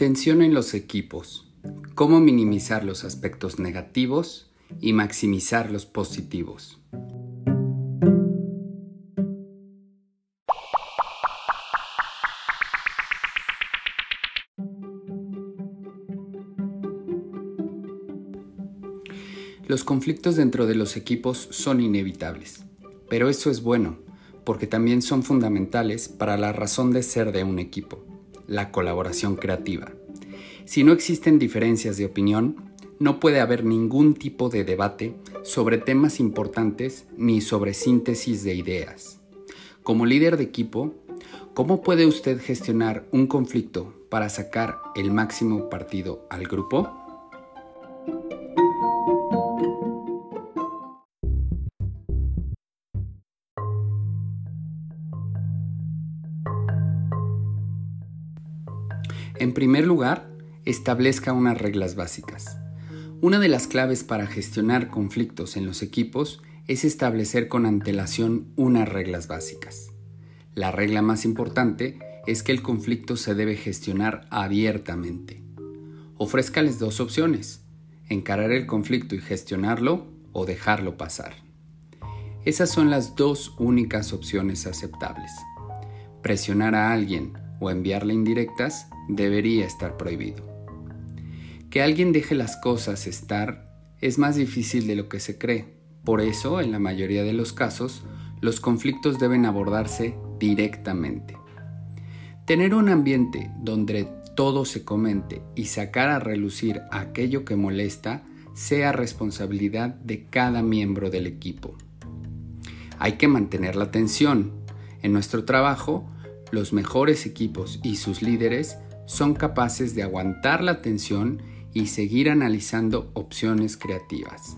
Tensión en los equipos. Cómo minimizar los aspectos negativos y maximizar los positivos. Los conflictos dentro de los equipos son inevitables, pero eso es bueno, porque también son fundamentales para la razón de ser de un equipo la colaboración creativa. Si no existen diferencias de opinión, no puede haber ningún tipo de debate sobre temas importantes ni sobre síntesis de ideas. Como líder de equipo, ¿cómo puede usted gestionar un conflicto para sacar el máximo partido al grupo? En primer lugar, establezca unas reglas básicas. Una de las claves para gestionar conflictos en los equipos es establecer con antelación unas reglas básicas. La regla más importante es que el conflicto se debe gestionar abiertamente. Ofrézcales dos opciones, encarar el conflicto y gestionarlo o dejarlo pasar. Esas son las dos únicas opciones aceptables. Presionar a alguien o enviarle indirectas debería estar prohibido. Que alguien deje las cosas estar es más difícil de lo que se cree. Por eso, en la mayoría de los casos, los conflictos deben abordarse directamente. Tener un ambiente donde todo se comente y sacar a relucir aquello que molesta sea responsabilidad de cada miembro del equipo. Hay que mantener la tensión. En nuestro trabajo, los mejores equipos y sus líderes son capaces de aguantar la tensión y seguir analizando opciones creativas.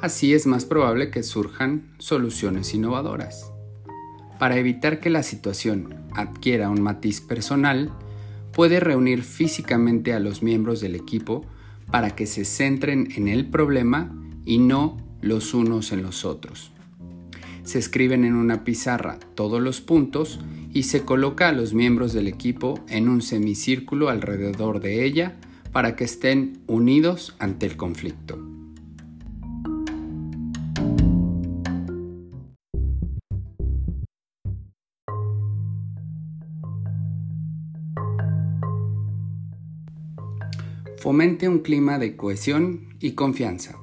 Así es más probable que surjan soluciones innovadoras. Para evitar que la situación adquiera un matiz personal, puede reunir físicamente a los miembros del equipo para que se centren en el problema y no los unos en los otros. Se escriben en una pizarra todos los puntos y se coloca a los miembros del equipo en un semicírculo alrededor de ella para que estén unidos ante el conflicto. Fomente un clima de cohesión y confianza.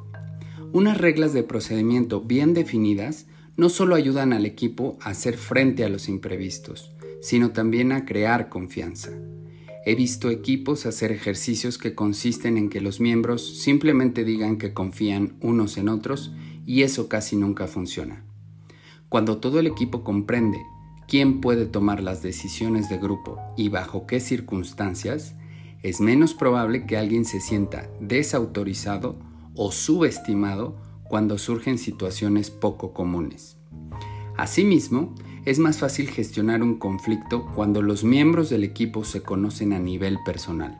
Unas reglas de procedimiento bien definidas no solo ayudan al equipo a hacer frente a los imprevistos, sino también a crear confianza. He visto equipos hacer ejercicios que consisten en que los miembros simplemente digan que confían unos en otros y eso casi nunca funciona. Cuando todo el equipo comprende quién puede tomar las decisiones de grupo y bajo qué circunstancias, es menos probable que alguien se sienta desautorizado o subestimado cuando surgen situaciones poco comunes. Asimismo, es más fácil gestionar un conflicto cuando los miembros del equipo se conocen a nivel personal.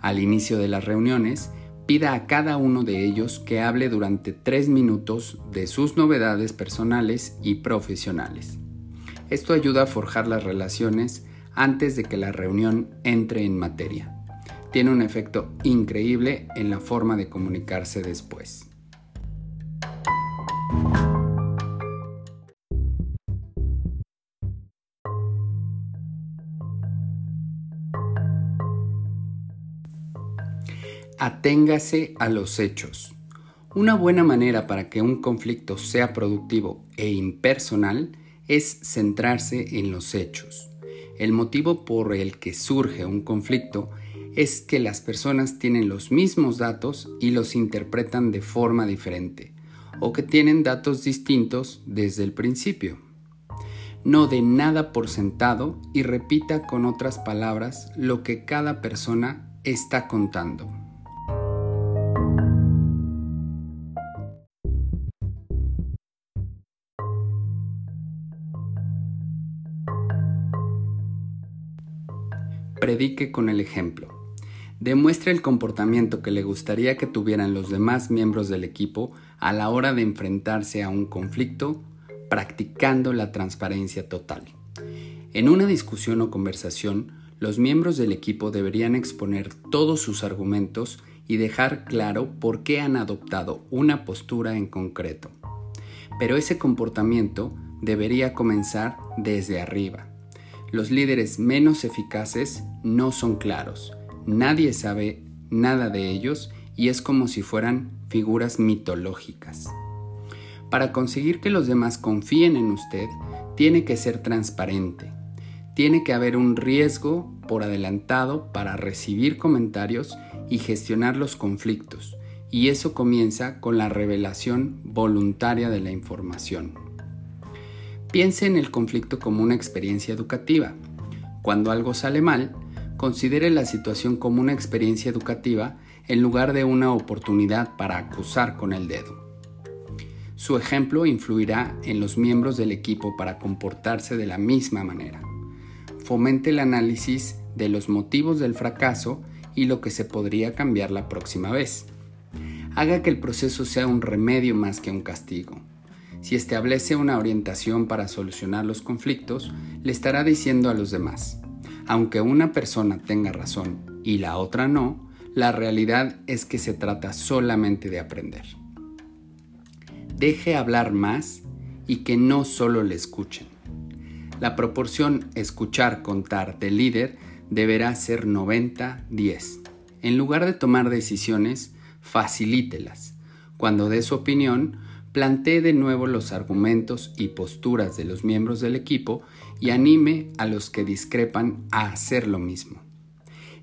Al inicio de las reuniones, pida a cada uno de ellos que hable durante tres minutos de sus novedades personales y profesionales. Esto ayuda a forjar las relaciones antes de que la reunión entre en materia. Tiene un efecto increíble en la forma de comunicarse después. Aténgase a los hechos. Una buena manera para que un conflicto sea productivo e impersonal es centrarse en los hechos. El motivo por el que surge un conflicto es que las personas tienen los mismos datos y los interpretan de forma diferente, o que tienen datos distintos desde el principio. No dé nada por sentado y repita con otras palabras lo que cada persona está contando. Predique con el ejemplo. Demuestre el comportamiento que le gustaría que tuvieran los demás miembros del equipo a la hora de enfrentarse a un conflicto, practicando la transparencia total. En una discusión o conversación, los miembros del equipo deberían exponer todos sus argumentos y dejar claro por qué han adoptado una postura en concreto. Pero ese comportamiento debería comenzar desde arriba. Los líderes menos eficaces no son claros, nadie sabe nada de ellos y es como si fueran figuras mitológicas. Para conseguir que los demás confíen en usted, tiene que ser transparente. Tiene que haber un riesgo por adelantado para recibir comentarios y gestionar los conflictos, y eso comienza con la revelación voluntaria de la información. Piense en el conflicto como una experiencia educativa. Cuando algo sale mal, considere la situación como una experiencia educativa en lugar de una oportunidad para acusar con el dedo. Su ejemplo influirá en los miembros del equipo para comportarse de la misma manera. Fomente el análisis de los motivos del fracaso y lo que se podría cambiar la próxima vez. Haga que el proceso sea un remedio más que un castigo. Si establece una orientación para solucionar los conflictos, le estará diciendo a los demás, aunque una persona tenga razón y la otra no, la realidad es que se trata solamente de aprender. Deje hablar más y que no solo le escuchen. La proporción escuchar-contar del líder deberá ser 90-10. En lugar de tomar decisiones, facilítelas. Cuando dé su opinión, plantee de nuevo los argumentos y posturas de los miembros del equipo y anime a los que discrepan a hacer lo mismo.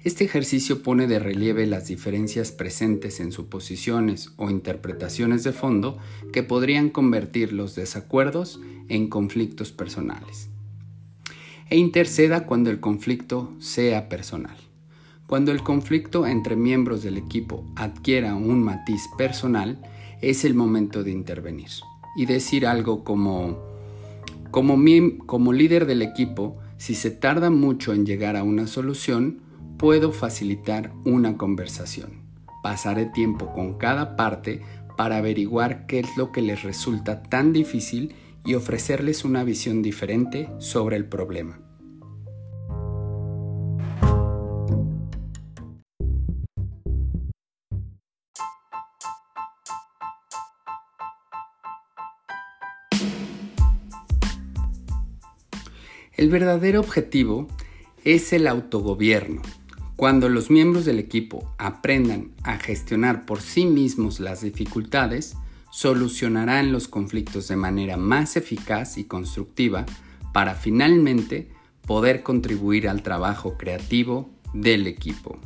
Este ejercicio pone de relieve las diferencias presentes en suposiciones o interpretaciones de fondo que podrían convertir los desacuerdos en conflictos personales e interceda cuando el conflicto sea personal. Cuando el conflicto entre miembros del equipo adquiera un matiz personal, es el momento de intervenir y decir algo como, como, como líder del equipo, si se tarda mucho en llegar a una solución, puedo facilitar una conversación. Pasaré tiempo con cada parte para averiguar qué es lo que les resulta tan difícil y ofrecerles una visión diferente sobre el problema. El verdadero objetivo es el autogobierno. Cuando los miembros del equipo aprendan a gestionar por sí mismos las dificultades, solucionarán los conflictos de manera más eficaz y constructiva para finalmente poder contribuir al trabajo creativo del equipo.